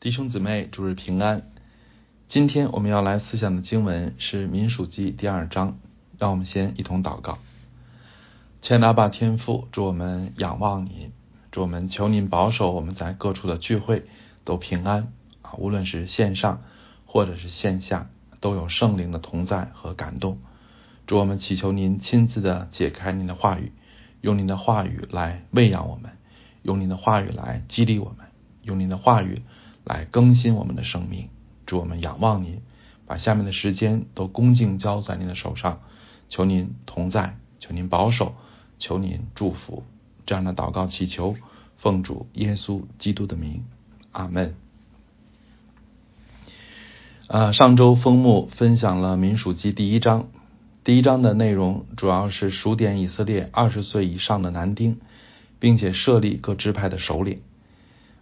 弟兄姊妹，主日平安。今天我们要来思想的经文是《民数记》第二章。让我们先一同祷告。千拉巴天父，祝我们仰望您，祝我们求您保守我们在各处的聚会都平安啊！无论是线上或者是线下，都有圣灵的同在和感动。祝我们祈求您亲自的解开您的话语，用您的话语来喂养我们，用您的话语来激励我们，用您的话语。来更新我们的生命，祝我们仰望您，把下面的时间都恭敬交在您的手上，求您同在，求您保守，求您祝福。这样的祷告祈求，奉主耶稣基督的名，阿门。啊，上周封幕分享了民数记第一章，第一章的内容主要是数点以色列二十岁以上的男丁，并且设立各支派的首领。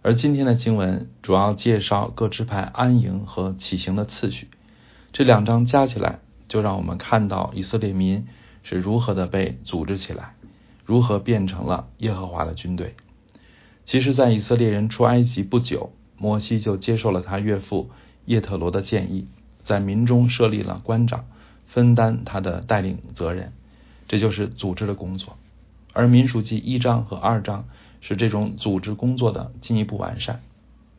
而今天的经文主要介绍各支派安营和起行的次序，这两章加起来，就让我们看到以色列民是如何的被组织起来，如何变成了耶和华的军队。其实，在以色列人出埃及不久，摩西就接受了他岳父叶特罗的建议，在民中设立了官长，分担他的带领责任，这就是组织的工作。而民数记一章和二章。是这种组织工作的进一步完善。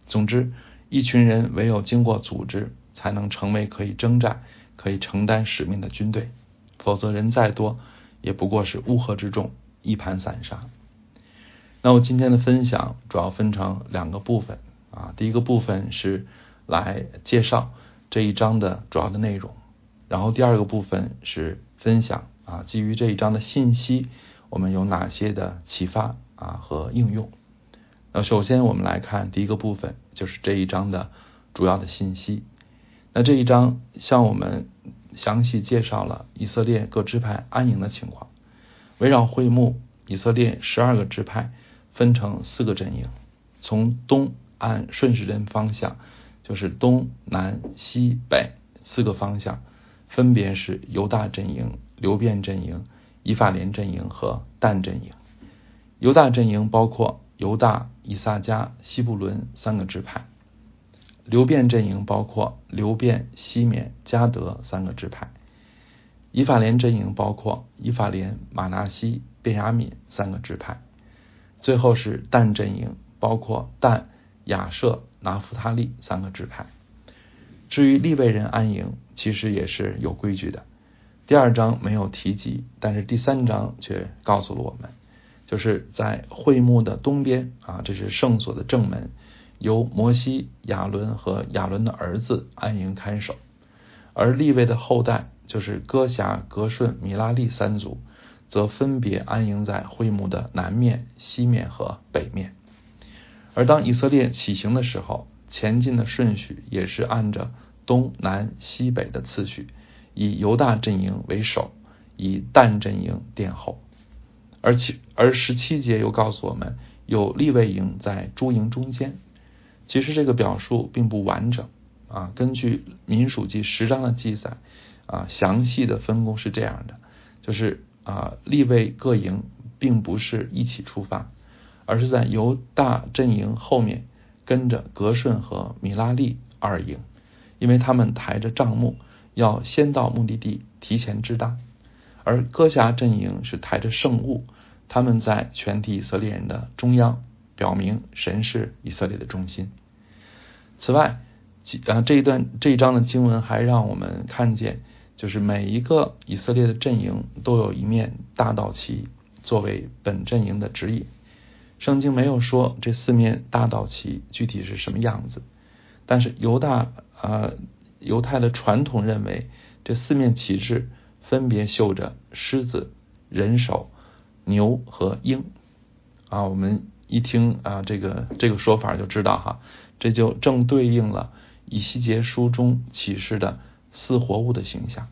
总之，一群人唯有经过组织，才能成为可以征战、可以承担使命的军队。否则，人再多，也不过是乌合之众，一盘散沙。那我今天的分享主要分成两个部分啊。第一个部分是来介绍这一章的主要的内容，然后第二个部分是分享啊，基于这一章的信息，我们有哪些的启发。啊和应用。那首先我们来看第一个部分，就是这一章的主要的信息。那这一章向我们详细介绍了以色列各支派安营的情况。围绕会幕，以色列十二个支派分成四个阵营，从东按顺时针方向，就是东南西北四个方向，分别是犹大阵营、流变阵营、以法莲阵营和但阵营。犹大阵营包括犹大、以撒加、西布伦三个支派；流变阵营包括流变、西缅、加德三个支派；以法莲阵营包括以法莲、马拿西、便雅敏三个支派；最后是但阵营，包括但、亚舍、拿弗他利三个支派。至于利未人安营，其实也是有规矩的。第二章没有提及，但是第三章却告诉了我们。就是在会幕的东边啊，这是圣所的正门，由摩西、亚伦和亚伦的儿子安营看守；而立位的后代，就是哥辖、格顺、米拉利三族，则分别安营在会幕的南面、西面和北面。而当以色列起行的时候，前进的顺序也是按着东南西北的次序，以犹大阵营为首，以但阵营殿后。而其而十七节又告诉我们，有立位营在诸营中间。其实这个表述并不完整啊。根据民数记十章的记载啊，详细的分工是这样的：就是啊，立位各营并不是一起出发，而是在犹大阵营后面跟着格顺和米拉利二营，因为他们抬着帐幕，要先到目的地，提前知道。而哥辖阵营是抬着圣物，他们在全体以色列人的中央，表明神是以色列的中心。此外，啊这一段这一章的经文还让我们看见，就是每一个以色列的阵营都有一面大道旗作为本阵营的指引。圣经没有说这四面大道旗具体是什么样子，但是犹大啊犹太的传统认为这四面旗帜。分别绣着狮子、人首、牛和鹰啊，我们一听啊，这个这个说法就知道哈，这就正对应了以西结书中启示的四活物的形象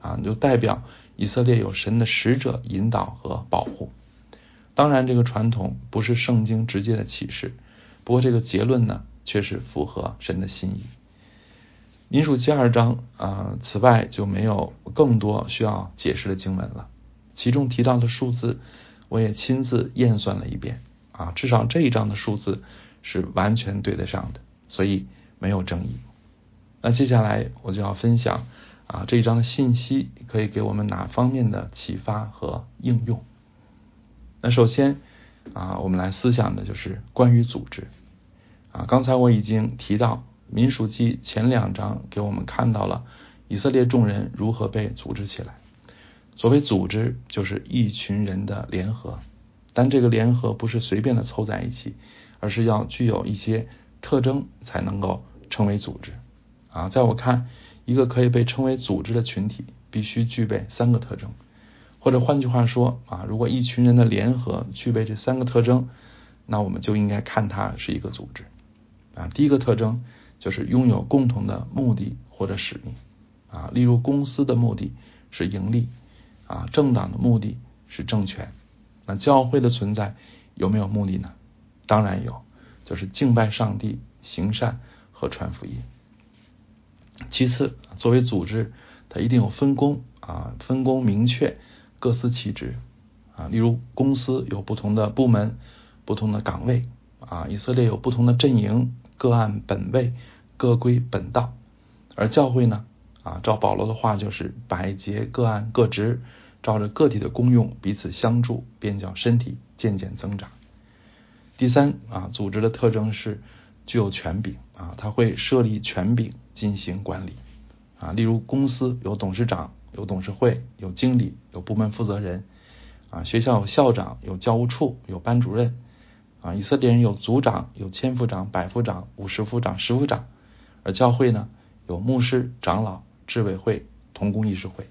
啊，就代表以色列有神的使者引导和保护。当然，这个传统不是圣经直接的启示，不过这个结论呢，却是符合神的心意。民数记二章啊，此外就没有更多需要解释的经文了。其中提到的数字，我也亲自验算了一遍啊，至少这一章的数字是完全对得上的。所以没有争议。那接下来我就要分享啊这一章的信息可以给我们哪方面的启发和应用。那首先啊，我们来思想的就是关于组织啊。刚才我已经提到《民数记》前两章给我们看到了以色列众人如何被组织起来。所谓组织，就是一群人的联合，但这个联合不是随便的凑在一起，而是要具有一些特征才能够成为组织啊。在我看，一个可以被称为组织的群体，必须具备三个特征。或者换句话说啊，如果一群人的联合具备这三个特征，那我们就应该看它是一个组织啊。第一个特征就是拥有共同的目的或者使命啊，例如公司的目的是盈利啊，政党的目的是政权。那教会的存在有没有目的呢？当然有，就是敬拜上帝、行善和传福音。其次，作为组织，它一定有分工啊，分工明确。各司其职啊，例如公司有不同的部门、不同的岗位啊，以色列有不同的阵营，各按本位，各归本道。而教会呢啊，照保罗的话就是百节各按各职，照着个体的功用彼此相助，便叫身体渐渐增长。第三啊，组织的特征是具有权柄啊，他会设立权柄进行管理啊，例如公司有董事长。有董事会，有经理，有部门负责人，啊，学校有校长，有教务处，有班主任，啊，以色列人有族长，有千夫长、百夫长、五十夫长、十夫长，而教会呢，有牧师、长老、执委会、同工议事会，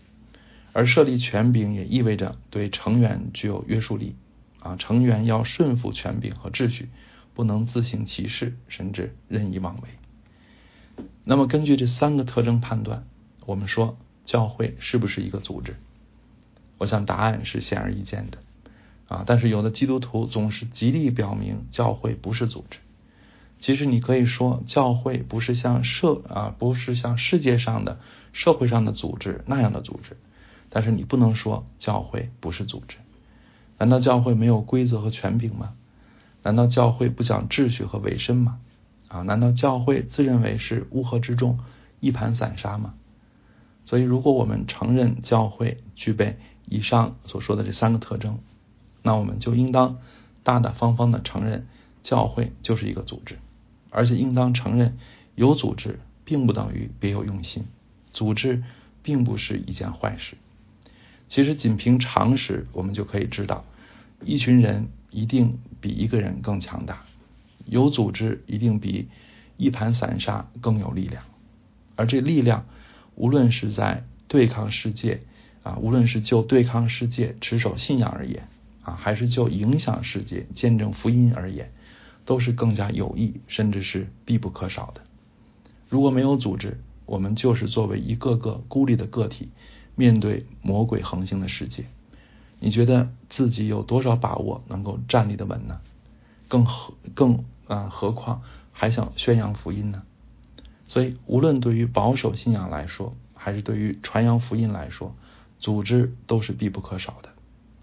而设立权柄也意味着对成员具有约束力，啊，成员要顺服权柄和秩序，不能自行其事，甚至任意妄为。那么根据这三个特征判断，我们说。教会是不是一个组织？我想答案是显而易见的啊！但是有的基督徒总是极力表明教会不是组织。其实你可以说，教会不是像社啊，不是像世界上的社会上的组织那样的组织。但是你不能说教会不是组织。难道教会没有规则和权柄吗？难道教会不讲秩序和委身吗？啊？难道教会自认为是乌合之众、一盘散沙吗？所以，如果我们承认教会具备以上所说的这三个特征，那我们就应当大大方方的承认教会就是一个组织，而且应当承认有组织并不等于别有用心，组织并不是一件坏事。其实，仅凭常识，我们就可以知道，一群人一定比一个人更强大，有组织一定比一盘散沙更有力量，而这力量。无论是在对抗世界啊，无论是就对抗世界持守信仰而言啊，还是就影响世界见证福音而言，都是更加有益，甚至是必不可少的。如果没有组织，我们就是作为一个个孤立的个体，面对魔鬼横行的世界，你觉得自己有多少把握能够站立的稳呢？更何更啊，何况还想宣扬福音呢？所以，无论对于保守信仰来说，还是对于传扬福音来说，组织都是必不可少的。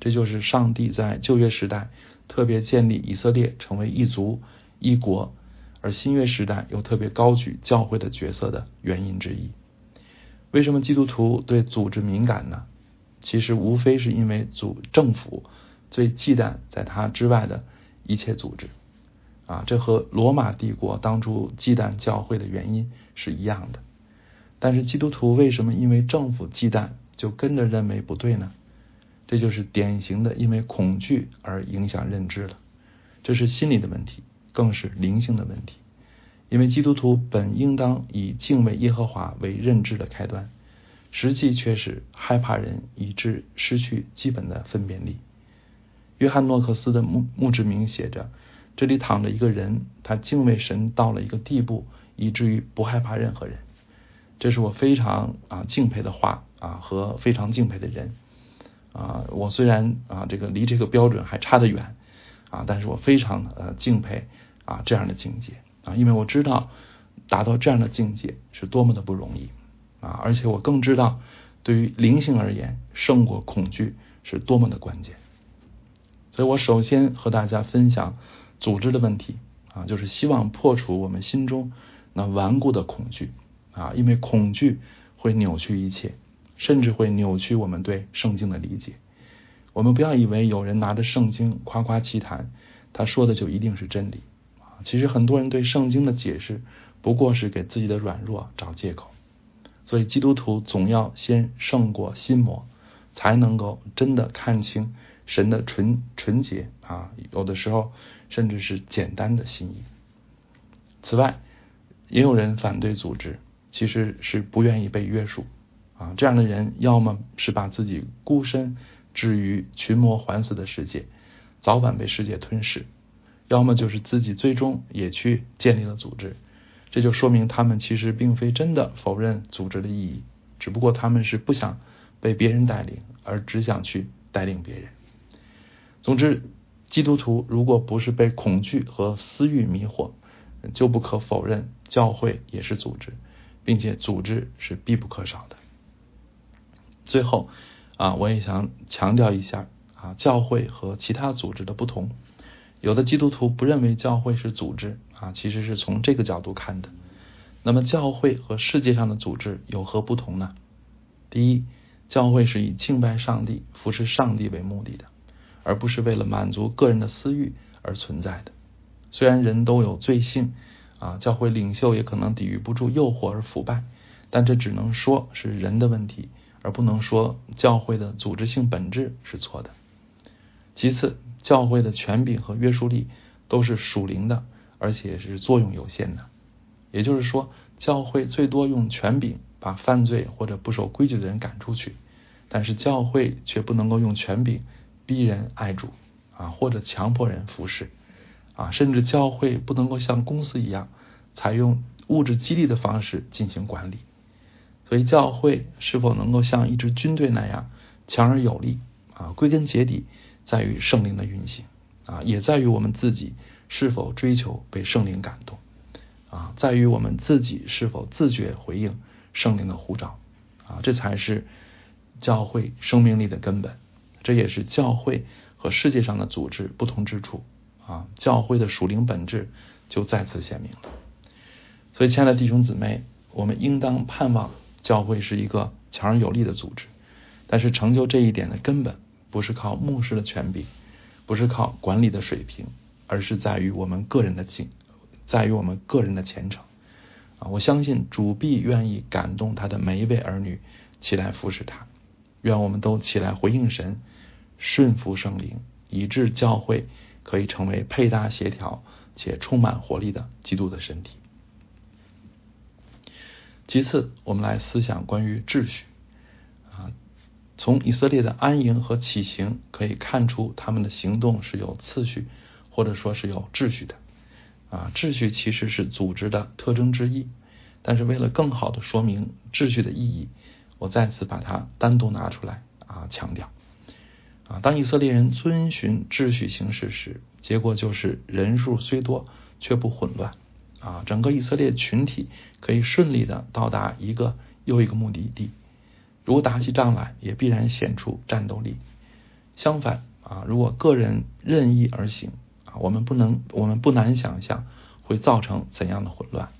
这就是上帝在旧约时代特别建立以色列成为一族一国，而新约时代又特别高举教会的角色的原因之一。为什么基督徒对组织敏感呢？其实无非是因为组政府最忌惮在他之外的一切组织。啊，这和罗马帝国当初忌惮教会的原因是一样的。但是基督徒为什么因为政府忌惮就跟着认为不对呢？这就是典型的因为恐惧而影响认知了。这是心理的问题，更是灵性的问题。因为基督徒本应当以敬畏耶和华为认知的开端，实际却是害怕人，以致失去基本的分辨力。约翰诺克斯的墓墓志铭写着。这里躺着一个人，他敬畏神到了一个地步，以至于不害怕任何人。这是我非常啊敬佩的话啊和非常敬佩的人啊。我虽然啊这个离这个标准还差得远啊，但是我非常呃敬佩啊这样的境界啊，因为我知道达到这样的境界是多么的不容易啊，而且我更知道对于灵性而言，胜过恐惧是多么的关键。所以我首先和大家分享。组织的问题啊，就是希望破除我们心中那顽固的恐惧啊，因为恐惧会扭曲一切，甚至会扭曲我们对圣经的理解。我们不要以为有人拿着圣经夸夸其谈，他说的就一定是真理啊。其实很多人对圣经的解释不过是给自己的软弱找借口。所以基督徒总要先胜过心魔，才能够真的看清神的纯纯洁啊，有的时候甚至是简单的心意。此外，也有人反对组织，其实是不愿意被约束这样的人要么是把自己孤身置于群魔环伺的世界，早晚被世界吞噬；要么就是自己最终也去建立了组织。这就说明他们其实并非真的否认组织的意义，只不过他们是不想被别人带领，而只想去带领别人。总之，基督徒如果不是被恐惧和私欲迷惑，就不可否认教会也是组织，并且组织是必不可少的。最后啊，我也想强调一下啊，教会和其他组织的不同。有的基督徒不认为教会是组织啊，其实是从这个角度看的。那么，教会和世界上的组织有何不同呢？第一，教会是以敬拜上帝、服侍上帝为目的的，而不是为了满足个人的私欲而存在的。虽然人都有罪性啊，教会领袖也可能抵御不住诱惑而腐败，但这只能说是人的问题，而不能说教会的组织性本质是错的。其次，教会的权柄和约束力都是属灵的，而且是作用有限的。也就是说，教会最多用权柄把犯罪或者不守规矩的人赶出去，但是教会却不能够用权柄逼人爱主啊，或者强迫人服侍啊，甚至教会不能够像公司一样采用物质激励的方式进行管理。所以，教会是否能够像一支军队那样强而有力啊？归根结底。在于圣灵的运行啊，也在于我们自己是否追求被圣灵感动啊，在于我们自己是否自觉回应圣灵的呼召啊，这才是教会生命力的根本。这也是教会和世界上的组织不同之处啊，教会的属灵本质就再次显明了。所以，亲爱的弟兄姊妹，我们应当盼望教会是一个强而有力的组织，但是成就这一点的根本。不是靠牧师的权柄，不是靠管理的水平，而是在于我们个人的敬，在于我们个人的虔诚啊！我相信主必愿意感动他的每一位儿女起来服侍他，愿我们都起来回应神，顺服圣灵，以致教会可以成为配搭协调且充满活力的基督的身体。其次，我们来思想关于秩序啊。从以色列的安营和起行可以看出，他们的行动是有次序，或者说是有秩序的。啊，秩序其实是组织的特征之一。但是为了更好的说明秩序的意义，我再次把它单独拿出来啊强调。啊，当以色列人遵循秩序行事时，结果就是人数虽多却不混乱。啊，整个以色列群体可以顺利的到达一个又一个目的地。如果打起仗来，也必然显出战斗力。相反啊，如果个人任意而行啊，我们不能，我们不难想象会造成怎样的混乱。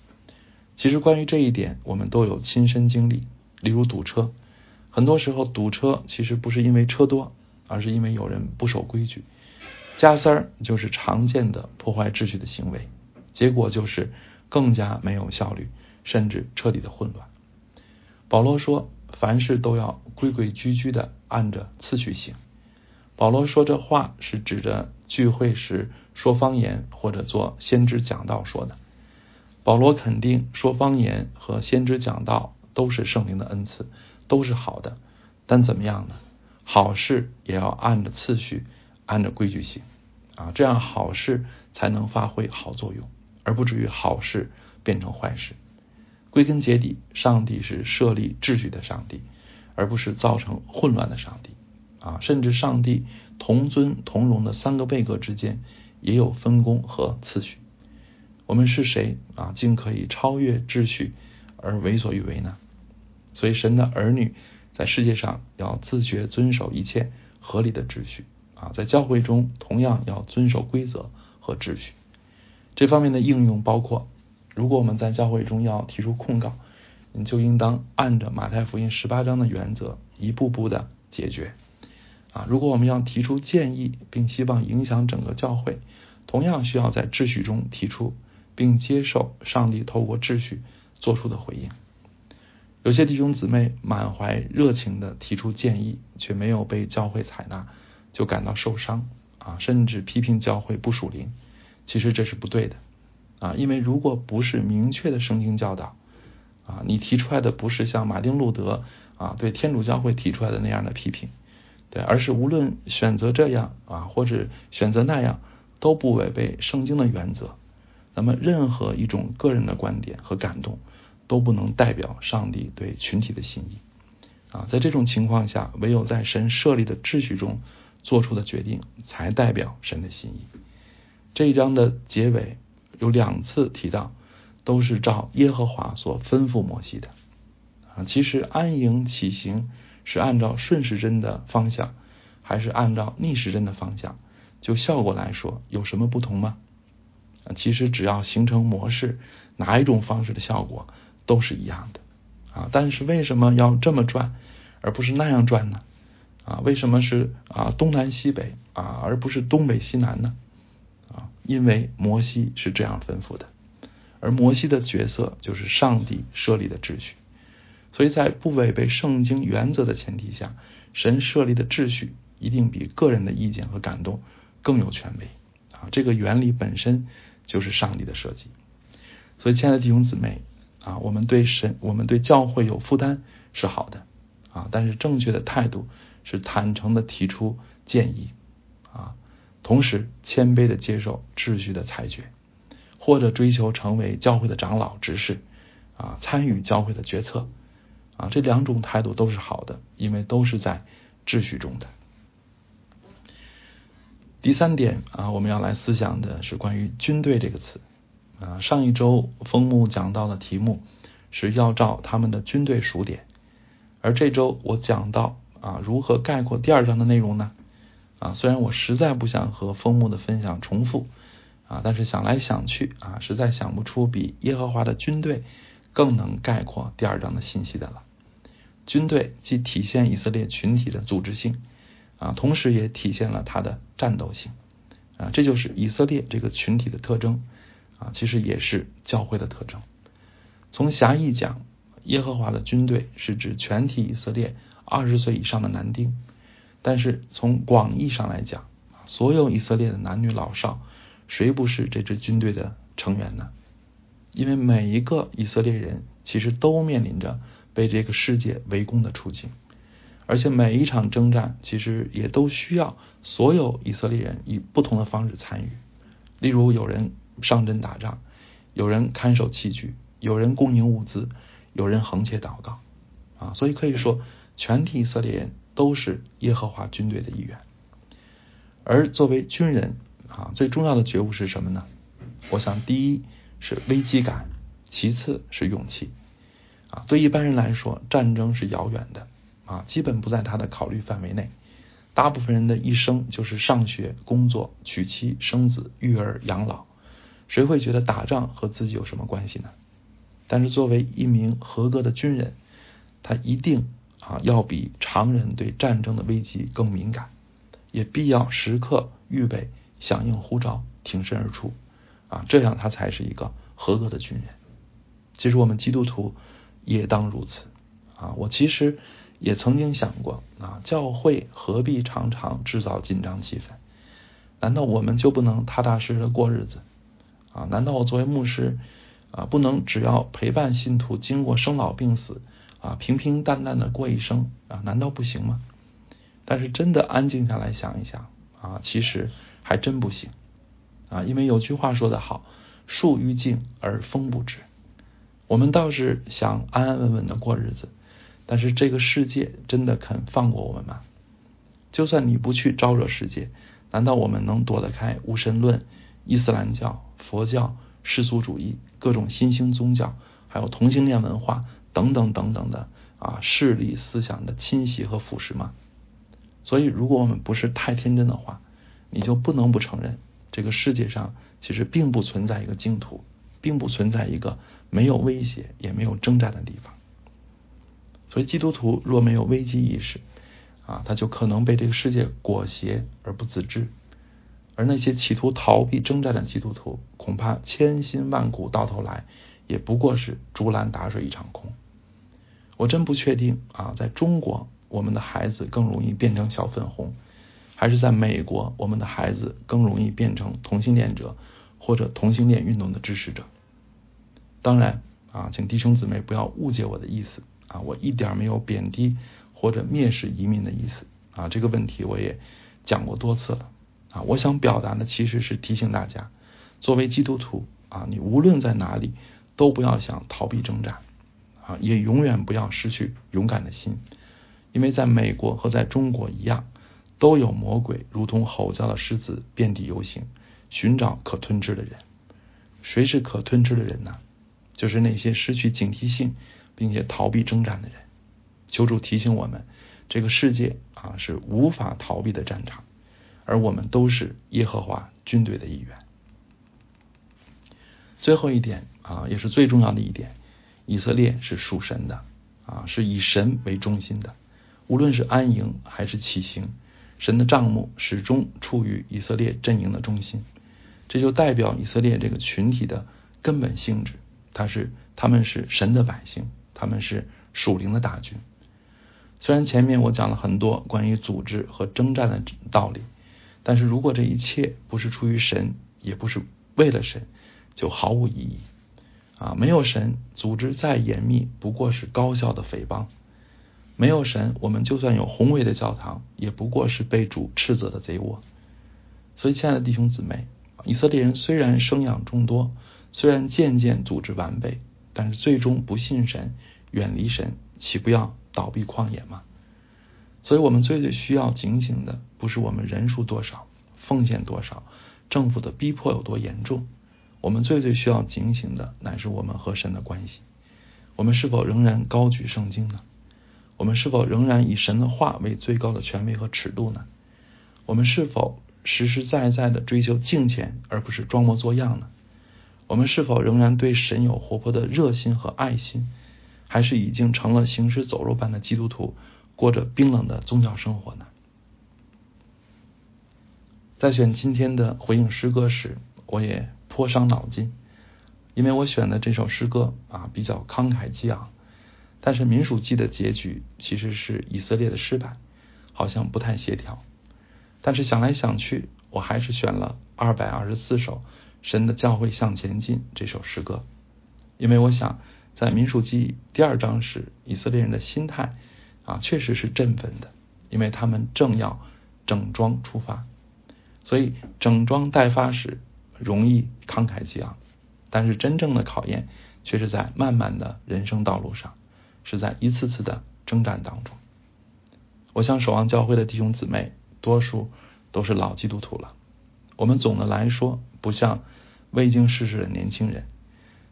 其实关于这一点，我们都有亲身经历。例如堵车，很多时候堵车其实不是因为车多，而是因为有人不守规矩。加塞儿就是常见的破坏秩序的行为，结果就是更加没有效率，甚至彻底的混乱。保罗说。凡事都要规规矩矩的按着次序行。保罗说这话是指着聚会时说方言或者做先知讲道说的。保罗肯定说方言和先知讲道都是圣灵的恩赐，都是好的。但怎么样呢？好事也要按着次序，按着规矩行啊，这样好事才能发挥好作用，而不至于好事变成坏事。归根结底，上帝是设立秩序的上帝，而不是造成混乱的上帝啊！甚至上帝同尊同荣的三个贝格之间也有分工和次序。我们是谁啊？竟可以超越秩序而为所欲为呢？所以，神的儿女在世界上要自觉遵守一切合理的秩序啊！在教会中同样要遵守规则和秩序。这方面的应用包括：如果我们在教会中要提出控告，你就应当按着马太福音十八章的原则一步步的解决。啊，如果我们要提出建议，并希望影响整个教会，同样需要在秩序中提出，并接受上帝透过秩序做出的回应。有些弟兄姊妹满怀热情的提出建议，却没有被教会采纳，就感到受伤啊，甚至批评教会不属灵。其实这是不对的啊，因为如果不是明确的圣经教导啊，你提出来的不是像马丁路德啊对天主教会提出来的那样的批评。对，而是无论选择这样啊，或者选择那样，都不违背圣经的原则。那么，任何一种个人的观点和感动，都不能代表上帝对群体的心意啊。在这种情况下，唯有在神设立的秩序中做出的决定，才代表神的心意。这一章的结尾有两次提到，都是照耶和华所吩咐摩西的啊。其实安营起行。是按照顺时针的方向，还是按照逆时针的方向？就效果来说，有什么不同吗？啊其实只要形成模式，哪一种方式的效果都是一样的啊。但是为什么要这么转，而不是那样转呢？啊，为什么是啊东南西北啊，而不是东北西南呢？啊，因为摩西是这样吩咐的，而摩西的角色就是上帝设立的秩序。所以在不违背圣经原则的前提下，神设立的秩序一定比个人的意见和感动更有权威啊！这个原理本身就是上帝的设计。所以，亲爱的弟兄姊妹啊，我们对神、我们对教会有负担是好的啊，但是正确的态度是坦诚的提出建议啊，同时谦卑的接受秩序的裁决，或者追求成为教会的长老、执事啊，参与教会的决策。啊，这两种态度都是好的，因为都是在秩序中的。第三点啊，我们要来思想的是关于“军队”这个词啊。上一周风木讲到的题目是要照他们的军队数点，而这周我讲到啊，如何概括第二章的内容呢？啊，虽然我实在不想和风木的分享重复啊，但是想来想去啊，实在想不出比耶和华的军队。更能概括第二章的信息的了。军队既体现以色列群体的组织性啊，同时也体现了它的战斗性啊，这就是以色列这个群体的特征啊，其实也是教会的特征。从狭义讲，耶和华的军队是指全体以色列二十岁以上的男丁，但是从广义上来讲，所有以色列的男女老少，谁不是这支军队的成员呢？因为每一个以色列人其实都面临着被这个世界围攻的处境，而且每一场征战其实也都需要所有以色列人以不同的方式参与。例如，有人上阵打仗，有人看守器具，有人供应物资，有人横切祷告啊。所以可以说，全体以色列人都是耶和华军队的一员。而作为军人啊，最重要的觉悟是什么呢？我想，第一。是危机感，其次是勇气啊。对一般人来说，战争是遥远的啊，基本不在他的考虑范围内。大部分人的一生就是上学、工作、娶妻、生子、育儿、养老，谁会觉得打仗和自己有什么关系呢？但是作为一名合格的军人，他一定啊要比常人对战争的危机更敏感，也必要时刻预备响应呼召，挺身而出。啊，这样他才是一个合格的军人。其实我们基督徒也当如此啊！我其实也曾经想过啊，教会何必常常制造紧张气氛？难道我们就不能踏踏实实的过日子啊？难道我作为牧师啊，不能只要陪伴信徒经过生老病死啊，平平淡淡的过一生啊？难道不行吗？但是真的安静下来想一想啊，其实还真不行。啊，因为有句话说得好，“树欲静而风不止”。我们倒是想安安稳稳的过日子，但是这个世界真的肯放过我们吗？就算你不去招惹世界，难道我们能躲得开无神论、伊斯兰教、佛教、世俗主义、各种新兴宗教，还有同性恋文化等等等等的啊势力思想的侵袭和腐蚀吗？所以，如果我们不是太天真的话，你就不能不承认。这个世界上其实并不存在一个净土，并不存在一个没有威胁也没有征战的地方。所以基督徒若没有危机意识，啊，他就可能被这个世界裹挟而不自知。而那些企图逃避征战的基督徒，恐怕千辛万苦到头来也不过是竹篮打水一场空。我真不确定啊，在中国我们的孩子更容易变成小粉红，还是在美国我们的孩子更容易变成同性恋者或者同性恋运动的支持者。当然啊，请弟兄姊妹不要误解我的意思啊，我一点没有贬低或者蔑视移民的意思啊，这个问题我也讲过多次了。啊，我想表达的其实是提醒大家，作为基督徒啊，你无论在哪里，都不要想逃避挣扎，啊，也永远不要失去勇敢的心，因为在美国和在中国一样，都有魔鬼如同吼叫的狮子遍地游行，寻找可吞吃的人。谁是可吞吃的人呢？就是那些失去警惕性并且逃避征战的人。求主提醒我们，这个世界啊是无法逃避的战场。而我们都是耶和华军队的一员。最后一点啊，也是最重要的一点，以色列是属神的啊，是以神为中心的。无论是安营还是起行，神的帐幕始终处于以色列阵营的中心。这就代表以色列这个群体的根本性质，它是他们是神的百姓，他们是属灵的大军。虽然前面我讲了很多关于组织和征战的道理。但是如果这一切不是出于神，也不是为了神，就毫无意义啊！没有神，组织再严密，不过是高效的匪帮；没有神，我们就算有宏伟的教堂，也不过是被主斥责的贼窝。所以，亲爱的弟兄姊妹，以色列人虽然生养众多，虽然渐渐组织完备，但是最终不信神，远离神，岂不要倒闭旷野吗？所以我们最最需要警醒的，不是我们人数多少、奉献多少、政府的逼迫有多严重，我们最最需要警醒的，乃是我们和神的关系。我们是否仍然高举圣经呢？我们是否仍然以神的话为最高的权威和尺度呢？我们是否实实在在的追求敬虔，而不是装模作样呢？我们是否仍然对神有活泼的热心和爱心，还是已经成了行尸走肉般的基督徒？过着冰冷的宗教生活呢？在选今天的回应诗歌时，我也颇伤脑筋，因为我选的这首诗歌啊比较慷慨激昂，但是民主记的结局其实是以色列的失败，好像不太协调。但是想来想去，我还是选了二百二十四首《神的教会向前进》这首诗歌，因为我想在民属记第二章时，以色列人的心态。啊，确实是振奋的，因为他们正要整装出发，所以整装待发时容易慷慨激昂，但是真正的考验却是在漫漫的人生道路上，是在一次次的征战当中。我想守望教会的弟兄姊妹，多数都是老基督徒了，我们总的来说不像未经世事的年轻人，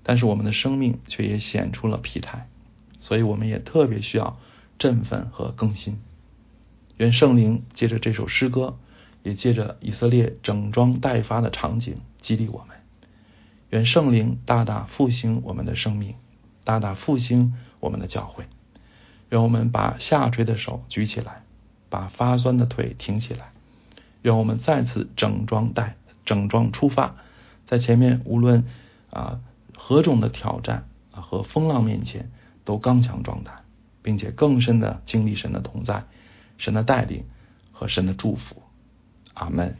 但是我们的生命却也显出了疲态，所以我们也特别需要。振奋和更新，愿圣灵借着这首诗歌，也借着以色列整装待发的场景激励我们。愿圣灵大大复兴我们的生命，大大复兴我们的教会。让我们把下垂的手举起来，把发酸的腿挺起来。让我们再次整装待整装出发，在前面无论啊何种的挑战啊和风浪面前，都刚强壮胆。并且更深的经历神的同在、神的带领和神的祝福，阿门。